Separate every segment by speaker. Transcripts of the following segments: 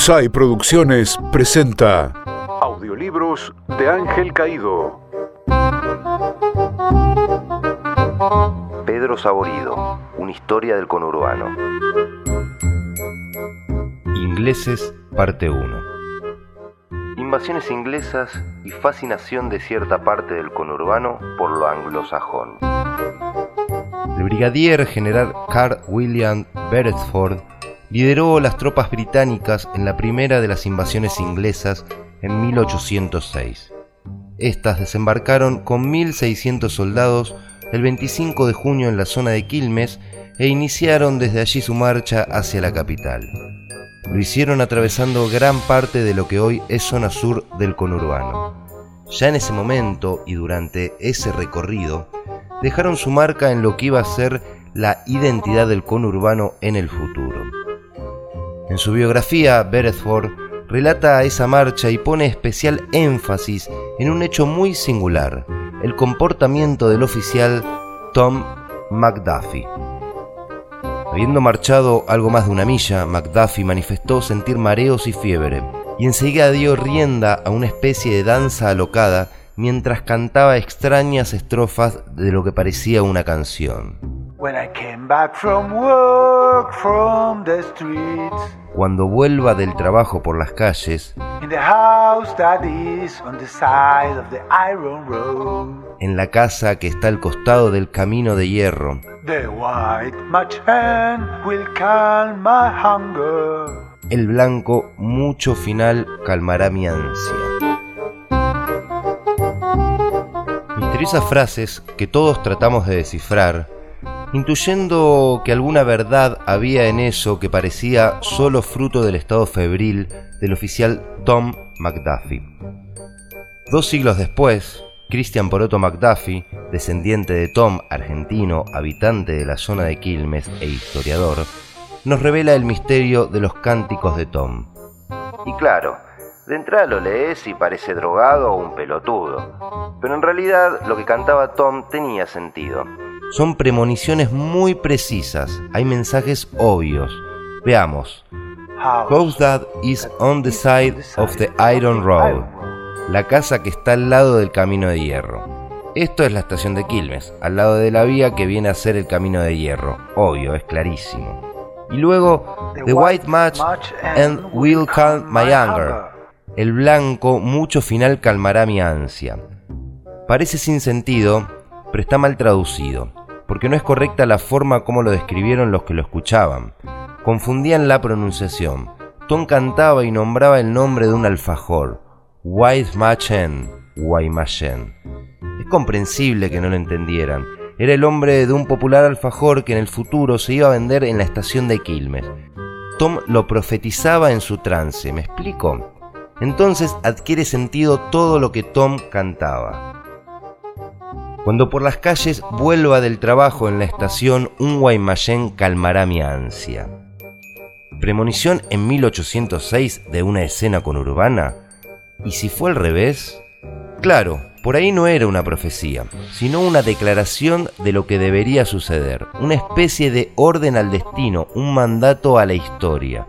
Speaker 1: UPSAI Producciones presenta Audiolibros de Ángel Caído.
Speaker 2: Pedro Saborido, una historia del conurbano.
Speaker 3: Ingleses, parte 1.
Speaker 2: Invasiones inglesas y fascinación de cierta parte del conurbano por lo anglosajón.
Speaker 3: El brigadier general Carl William Beresford lideró las tropas británicas en la primera de las invasiones inglesas en 1806. Estas desembarcaron con 1.600 soldados el 25 de junio en la zona de Quilmes e iniciaron desde allí su marcha hacia la capital. Lo hicieron atravesando gran parte de lo que hoy es zona sur del conurbano. Ya en ese momento y durante ese recorrido, dejaron su marca en lo que iba a ser la identidad del conurbano en el futuro. En su biografía, Beresford relata esa marcha y pone especial énfasis en un hecho muy singular, el comportamiento del oficial Tom McDuffie. Habiendo marchado algo más de una milla, McDuffie manifestó sentir mareos y fiebre, y enseguida dio rienda a una especie de danza alocada mientras cantaba extrañas estrofas de lo que parecía una canción. Cuando vuelva del trabajo por las calles, en la casa que está al costado del camino de hierro, el blanco mucho final calmará mi ansia. Misteriosas frases que todos tratamos de descifrar intuyendo que alguna verdad había en eso que parecía solo fruto del estado febril del oficial Tom McDuffie. Dos siglos después, Christian Poroto McDuffie, descendiente de Tom, argentino, habitante de la zona de Quilmes e historiador, nos revela el misterio de los cánticos de Tom.
Speaker 2: Y claro, de entrada lo lees y parece drogado o un pelotudo, pero en realidad lo que cantaba Tom tenía sentido
Speaker 3: son premoniciones muy precisas, hay mensajes obvios. Veamos. House that is on the side of the iron road. La casa que está al lado del camino de hierro. Esto es la estación de Quilmes, al lado de la vía que viene a ser el camino de hierro. Obvio, es clarísimo. Y luego, The White Match and Will Calm My Anger. El blanco mucho final calmará mi ansia. Parece sin sentido, pero está mal traducido porque no es correcta la forma como lo describieron los que lo escuchaban. Confundían la pronunciación. Tom cantaba y nombraba el nombre de un alfajor, Guaymachen, Guaymallén. Es comprensible que no lo entendieran. Era el hombre de un popular alfajor que en el futuro se iba a vender en la estación de Quilmes. Tom lo profetizaba en su trance, ¿me explico? Entonces adquiere sentido todo lo que Tom cantaba. Cuando por las calles vuelva del trabajo en la estación, un Guaymallén calmará mi ansia. ¿Premonición en 1806 de una escena conurbana? ¿Y si fue al revés? Claro, por ahí no era una profecía, sino una declaración de lo que debería suceder, una especie de orden al destino, un mandato a la historia.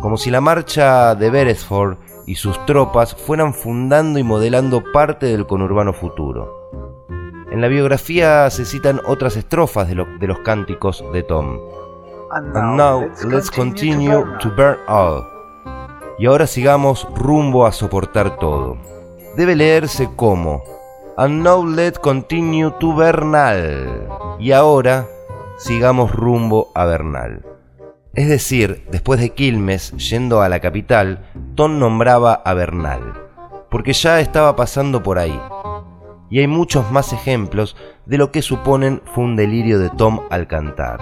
Speaker 3: Como si la marcha de Beresford y sus tropas fueran fundando y modelando parte del conurbano futuro. En la biografía se citan otras estrofas de, los cánticos de Tom. And now, let's continue to burn all. Y ahora sigamos rumbo a soportar todo. Debe leerse como And now let's continue to Bernal. Y ahora sigamos rumbo a Bernal. Es decir, después de Quilmes, yendo a la capital, Tom nombraba a Bernal, porque ya estaba pasando por ahí y hay muchos más ejemplos de lo que suponen fue un delirio de Tom al cantar.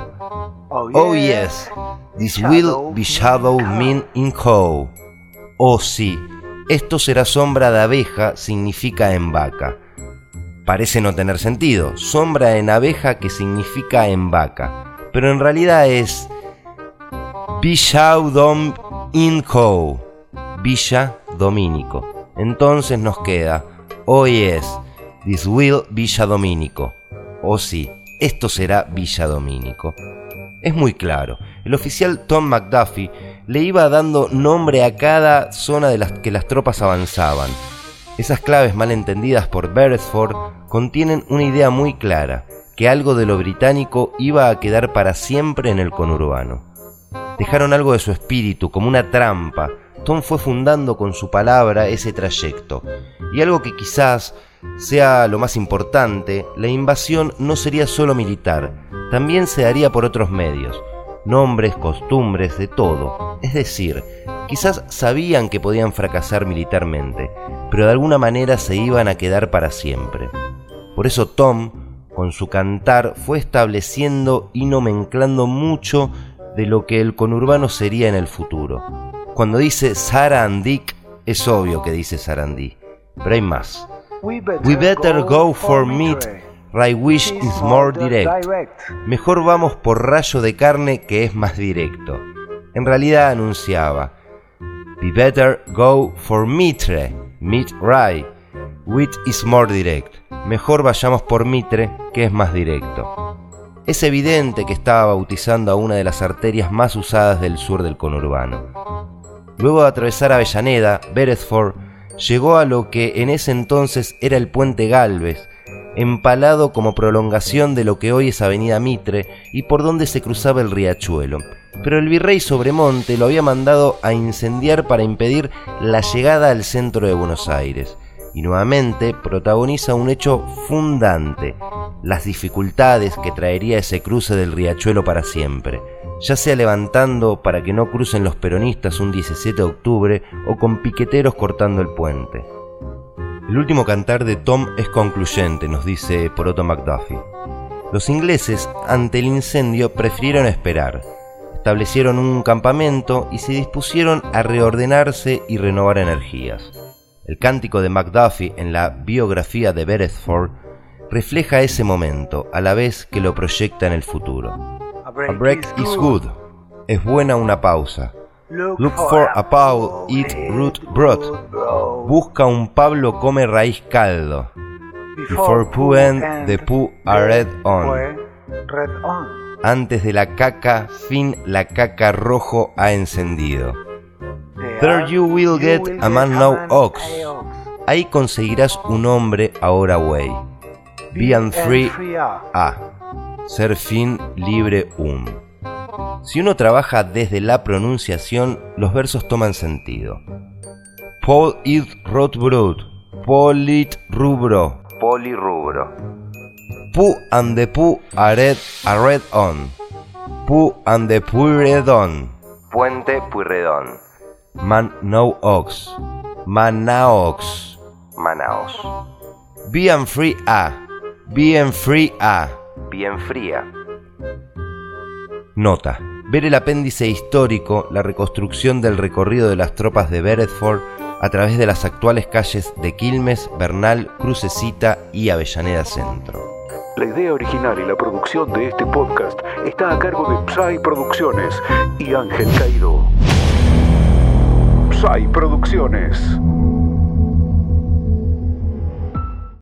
Speaker 3: Oh yes, this will be shadow mean in cow. Oh sí, esto será sombra de abeja significa en vaca. Parece no tener sentido, sombra en abeja que significa en vaca, pero en realidad es Dom in cow, Villa Domínico. Entonces nos queda, oh yes, This will Villa Domínico. O sí, esto será Villa Domínico. Es muy claro, el oficial Tom McDuffie le iba dando nombre a cada zona de las que las tropas avanzaban. Esas claves mal entendidas por Beresford contienen una idea muy clara, que algo de lo británico iba a quedar para siempre en el conurbano. Dejaron algo de su espíritu, como una trampa. Tom fue fundando con su palabra ese trayecto. Y algo que quizás sea lo más importante, la invasión no sería solo militar, también se haría por otros medios, nombres, costumbres, de todo. Es decir, quizás sabían que podían fracasar militarmente, pero de alguna manera se iban a quedar para siempre. Por eso Tom, con su cantar, fue estableciendo y nomenclando mucho de lo que el conurbano sería en el futuro. Cuando dice Sarah and Dick, es obvio que dice Sarandí, pero hay más. We better go for meat, right wish is more direct. Mejor vamos por rayo de carne que es más directo. En realidad anunciaba, We better go for mitre, meat right, which is more direct. Mejor vayamos por mitre que es más directo. Es evidente que estaba bautizando a una de las arterias más usadas del sur del conurbano. Luego de atravesar Avellaneda, Beresford llegó a lo que en ese entonces era el puente Galvez, empalado como prolongación de lo que hoy es Avenida Mitre y por donde se cruzaba el riachuelo. Pero el virrey Sobremonte lo había mandado a incendiar para impedir la llegada al centro de Buenos Aires y nuevamente protagoniza un hecho fundante, las dificultades que traería ese cruce del riachuelo para siempre ya sea levantando para que no crucen los peronistas un 17 de octubre o con piqueteros cortando el puente. El último cantar de Tom es concluyente, nos dice Poroto McDuffie. Los ingleses, ante el incendio, prefirieron esperar. Establecieron un campamento y se dispusieron a reordenarse y renovar energías. El cántico de McDuffie en la biografía de Beresford refleja ese momento, a la vez que lo proyecta en el futuro. A break is good. Es buena una pausa. Look for a Paul, eat root broth. Busca un Pablo, come raíz caldo. Before poo end, the poo are red on. Antes de la caca, fin la caca rojo ha encendido. There you will get a man no ox. Ahí conseguirás un hombre ahora way. Be and free a ser fin libre um. Si uno trabaja desde la pronunciación, los versos toman sentido. Paul it rotbrod, polit rubro,
Speaker 2: polirrubro.
Speaker 3: Pu and the pu are red, are red on. Pu and the puredon.
Speaker 2: Puente Pueyrredón.
Speaker 3: Man no ox. Manaox.
Speaker 2: Manaos.
Speaker 3: Bien free a. Bien free a
Speaker 2: bien fría.
Speaker 3: Nota. Ver el apéndice histórico, la reconstrucción del recorrido de las tropas de Beresford a través de las actuales calles de Quilmes, Bernal, Crucecita y Avellaneda Centro.
Speaker 1: La idea original y la producción de este podcast está a cargo de Psy Producciones y Ángel Caído. Psy Producciones.